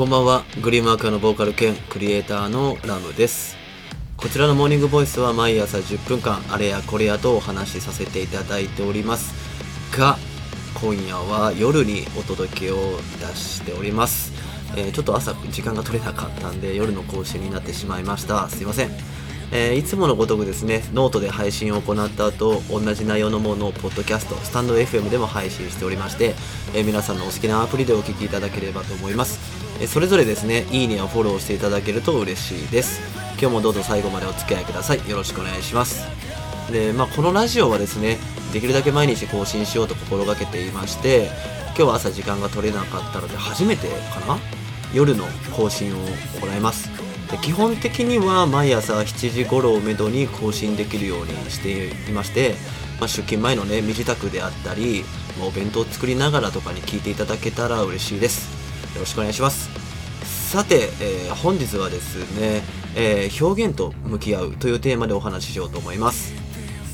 こんばんは。グリームアクアのボーカル兼クリエイターのラムです。こちらのモーニングボイスは毎朝10分間あれやこれやとお話しさせていただいております。が今夜は夜にお届けを出しております、えーちょっと朝時間が取れなかったんで夜の更新になってしまいました。すいません。えーいつものごとくですね、ノートで配信を行った後、同じ内容のものをポッドキャスト、 stand.fm でも配信しておりまして、えー皆さんのお好きなアプリでお聞きいただければと思います。えーそれぞれですね、いいねやフォローしていただけると嬉しいです。今日もどうぞ最後までお付き合いください。よろしくお願いします。で、まあ、このラジオはですね、できるだけ毎日更新しようと心がけていまして、今日は朝時間が取れなかったので、初めてかな？夜の更新を行います。で基本的には毎朝7時頃をめどに更新できるようにしていまして、まあ、出勤前のね身支度であったり、まあお弁当を作りながらとかに聞いていただけたら嬉しいです。よろしくお願いします。さて、えー本日はですね、えー表現と向き合うというテーマでお話ししようと思います、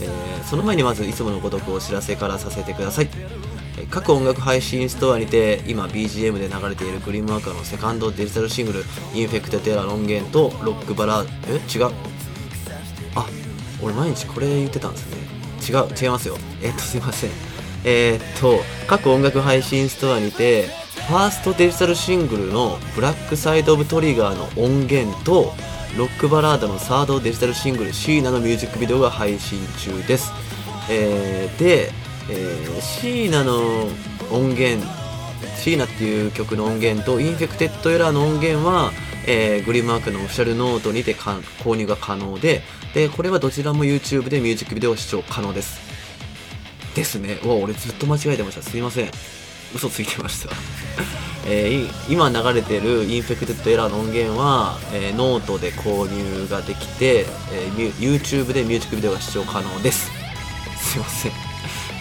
えーその前にまずいつものごとくお知らせからさせてください。各音楽配信ストアにて今 BGM で流れているグリームアカーのセカンドデジタルシングル「インフェクテッドエラー」の音源とロックバラえ？違う？あ俺毎日これ言ってたんですね。違う違いますよ。えっとすいません。えーっと各音楽配信ストアにてファーストデジタルシングルの「ブラックサイド・オブ・トリガー」の音源とロックバラードのサードデジタルシングル「シーナ」のミュージックビデオが配信中です、えーで、えーシーナの音源シーナっていう曲の音源とインフェクテッドエラーの音源は、えーグリームマークのオフィシャルノートにて購入が可能ででこれはどちらも YouTube でミュージックビデオ視聴可能です。ですね。うわ俺ずっと間違えてました。すいません。嘘ついてました、えー今流れてるインフェクテッドエラーの音源は、えーノートで購入ができて、えー YouTube でミュージックビデオが視聴可能です。すいません。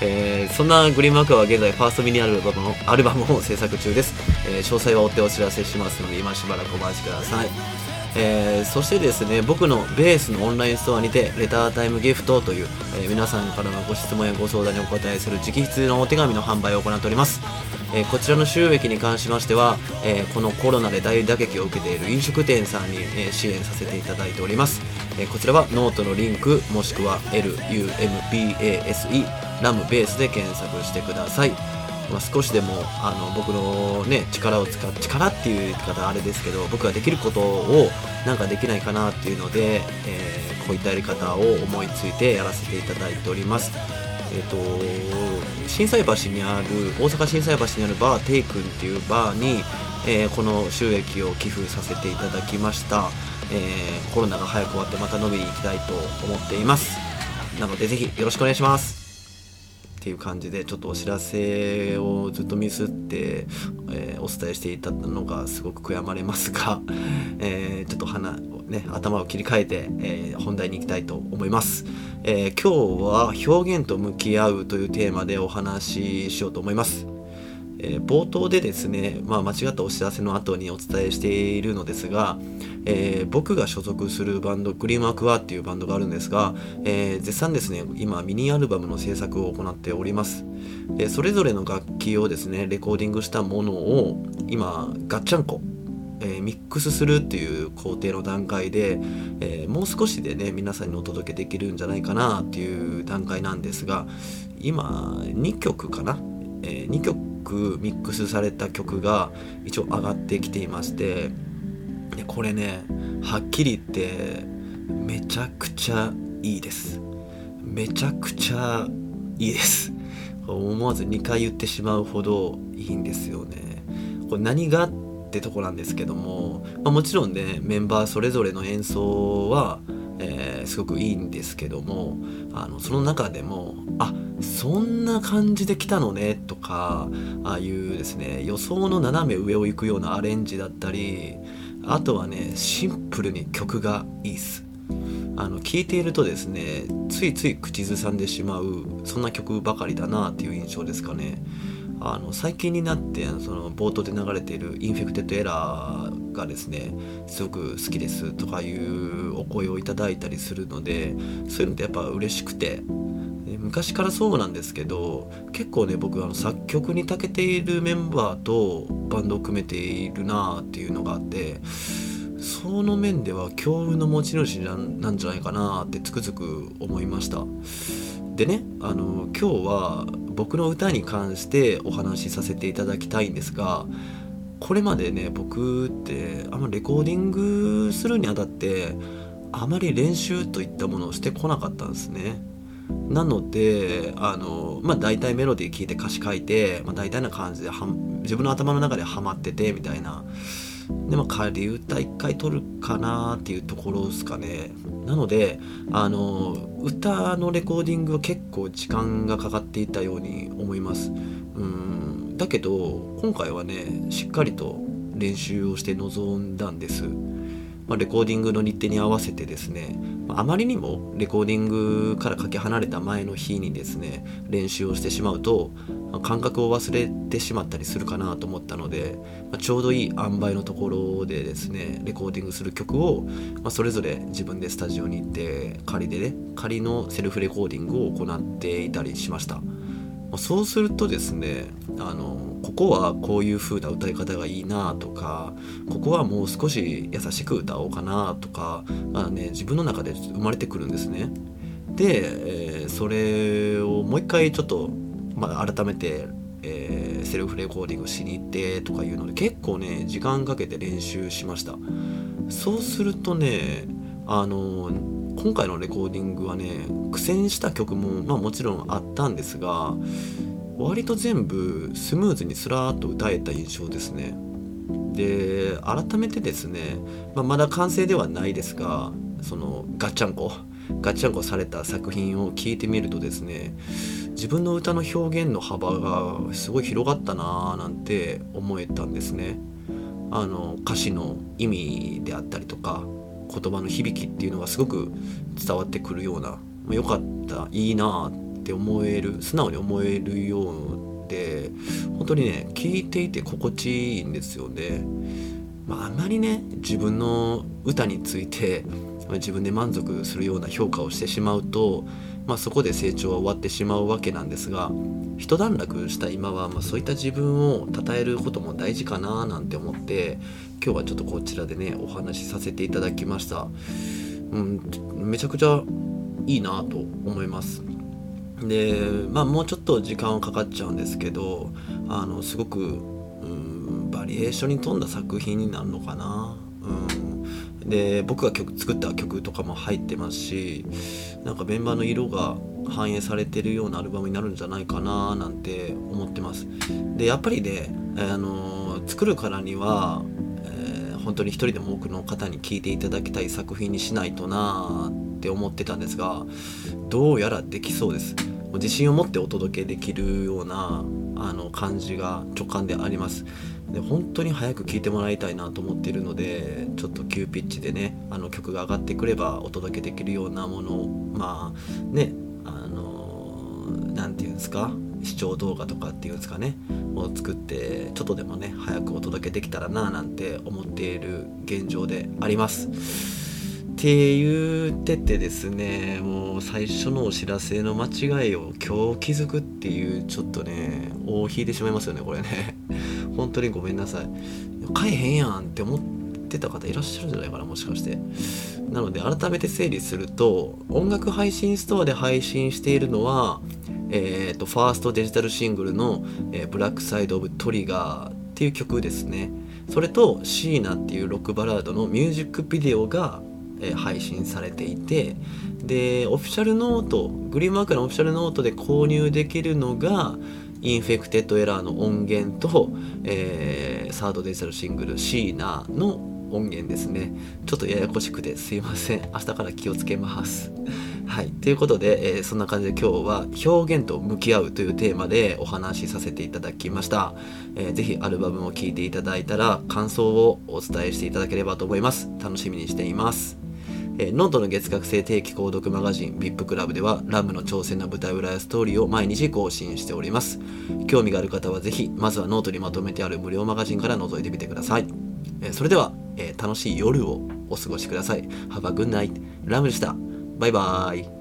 えーそんなグリーンマークは現在ファーストミニアルバムのアルバムを制作中です、えー詳細は追ってお知らせしますので今しばらくお待ちください、えーそしてですね僕のベースのオンラインストアにてレタータイムギフトという、え皆さんからのご質問やご相談にお答えする直筆のお手紙の販売を行っております。えこちらの収益に関しましては、えこのコロナで大打撃を受けている飲食店さんに、え支援させていただいております、えこちらはノートのリンクもしくは LUMBASE ラムベースで検索してください、まあ、少しでもあの僕のね力を使っ力っていう言い方あれですけど僕ができることをなんかできないかなっていうので、えーこういったやり方を思いついてやらせていただいております。えっ、と心斎橋にある大阪心斎橋にあるバーテイ君っていうバーに、えーこの収益を寄付させていただきました、えコロナが早く終わってまた飲みに行きたいと思っています。なのでぜひよろしくお願いします。っていう感じでちょっとお知らせをずっとミスって、えーお伝えしていたのがすごく悔やまれますが、えーちょっと鼻ね頭を切り替えて、えー本題に行きたいと思います、え今日は表現と向き合うというテーマでお話ししようと思います。えー冒頭でですね、まあ、間違ったお知らせの後にお伝えしているのですが、えー僕が所属するバンドグリームアクアっていうバンドがあるんですが、えー絶賛ですね今ミニアルバムの制作を行っております。でそれぞれの楽器をですねレコーディングしたものを今ガッチャンコえミックスするっていう工程の段階で、えーもう少しでね皆さんにお届けできるんじゃないかなっていう段階なんですが今2曲かな、え2曲ミックスされた曲が一応上がってきていましてでこれねはっきり言ってめちゃくちゃいいです。めちゃくちゃいいです。思わず2回言ってしまうほどいいんですよね。これ何がってとこなんですけども、まあ、もちろんねメンバーそれぞれの演奏は、えーすごくいいんですけどもあのその中でもあそんな感じで来たのねとかああいうですね予想の斜め上を行くようなアレンジだったりあとはねシンプルに曲がいいっす。あの聴いているとですねついつい口ずさんでしまうそんな曲ばかりだなっていう印象ですかね。あの最近になってその冒頭で流れている「インフェクテッドエラー」がですねすごく好きですとかいうお声をいただいたりするのでそういうのってやっぱ嬉しくて昔からそうなんですけど結構ね僕あの作曲に長けているメンバーとバンドを組めているなあっていうのがあってその面では強運の持ち主なんじゃないかなってつくづく思いました。でねあの今日は僕の歌に関してお話しさせていただきたいんですがこれまでね僕ってあんまレコーディングするにあたってあまり練習といったものをしてこなかったんですね。なのであのまあ大体メロディー聴いて歌詞書いて、まあ、大体な感じでは自分の頭の中でハマっててみたいな。でも仮歌一回取るかなっていうところですかね。なのであの歌のレコーディングは結構時間がかかっていたように思います。うん。だけど今回はねしっかりと練習をして臨んだんです。まあ、レコーディングの日程に合わせてですね、あ、まりにもレコーディングからかけ離れた前の日にですね練習をしてしまうと、感覚を忘れてしまったりするかなと思ったので、ま、ちょうどいい塩梅のところでですねレコーディングする曲を、まあ、それぞれ自分でスタジオに行って仮でね仮のセルフレコーディングを行っていたりしました。まそうするとですねあのここはこういう風な歌い方がいいなとかここはもう少し優しく歌おうかなとか、まあね、自分の中で生まれてくるんですね。で、えー、それをもう一回ちょっと、まあ、改めて、えー、セルフレコーディングしに行ってとかいうので結構ね時間かけて練習しました。そうするとねあの今回のレコーディングはね苦戦した曲も、まあ、もちろんあったんですが割と全部スムーズにスラーっと歌えた印象ですね。で改めてですね、まあ、まだ完成ではないですがそのガッチャンコガッチャンコされた作品を聴いてみるとですね自分の歌の表現の幅がすごい広がったなーなんて思えたんですね。あの歌詞の意味であったりとか言葉の響きっていうのがすごく伝わってくるような良かったいいなって思える素直に思えるようで本当にね聞いていて心地いいんですよね。まあ、あまりね自分の歌について自分で満足するような評価をしてしまうと、まあ、そこで成長は終わってしまうわけなんですが一段落した今は、まあ、そういった自分を称えることも大事かななんて思って今日はちょっとこちらでねお話しさせていただきました、うん、めちゃくちゃいいなと思います。でまあもうちょっと時間はかかっちゃうんですけどあのすごく、うん、バリエーションに富んだ作品になるのかな、で僕が曲作った曲とかも入ってますしなんかメンバーの色が反映されてるようなアルバムになるんじゃないかななんて思ってます。でやっぱりねあの作るからには、えー、本当に一人でも多くの方に聴いていただきたい作品にしないとなって思ってたんですがどうやらできそうです。自信を持ってお届けできるようなあの感じが直感でありますで本当に早く聴いてもらいたいなと思っているのでちょっと急ピッチでねあの曲が上がってくればお届けできるようなものをまあねあの何て言うんですか視聴動画とかっていうんですかねを作ってちょっとでもね早くお届けできたらななんて思っている現状であります。って言っててですねもう最初のお知らせの間違いを今日気づくっていうちょっとね大引いてしまいますよねこれね本当にごめんなさい。買えへんやんって思ってた方いらっしゃるんじゃないかなもしかして。なので改めて整理すると音楽配信ストアで配信しているのはえーと、ファーストデジタルシングルの「えー、ブラックサイド・オブ・トリガー」っていう曲ですね。それと「シーナ」っていうロックバラードのミュージックビデオがえ配信されていてでオフィシャルノートグリーンマークのオフィシャルノートで購入できるのがインフェクテッドエラーの音源と、えー、サードデジタルシングル「シーナー」の音源ですね。ちょっとややこしくてすいません。明日から気をつけます。はい。ということで、えー、そんな感じで今日は表現と向き合うというテーマでお話しさせていただきました、えー、ぜひアルバムを聴いていただいたら感想をお伝えしていただければと思います。楽しみにしています。えー、ノートの月額制定期購読マガジン VIP クラブではラムの挑戦の舞台裏やストーリーを毎日更新しております。興味がある方はぜひ、まずはノートにまとめてある無料マガジンから覗いてみてください。えー、それでは、えー、楽しい夜をお過ごしください。Have a good night. ラムでした。バイバーイ。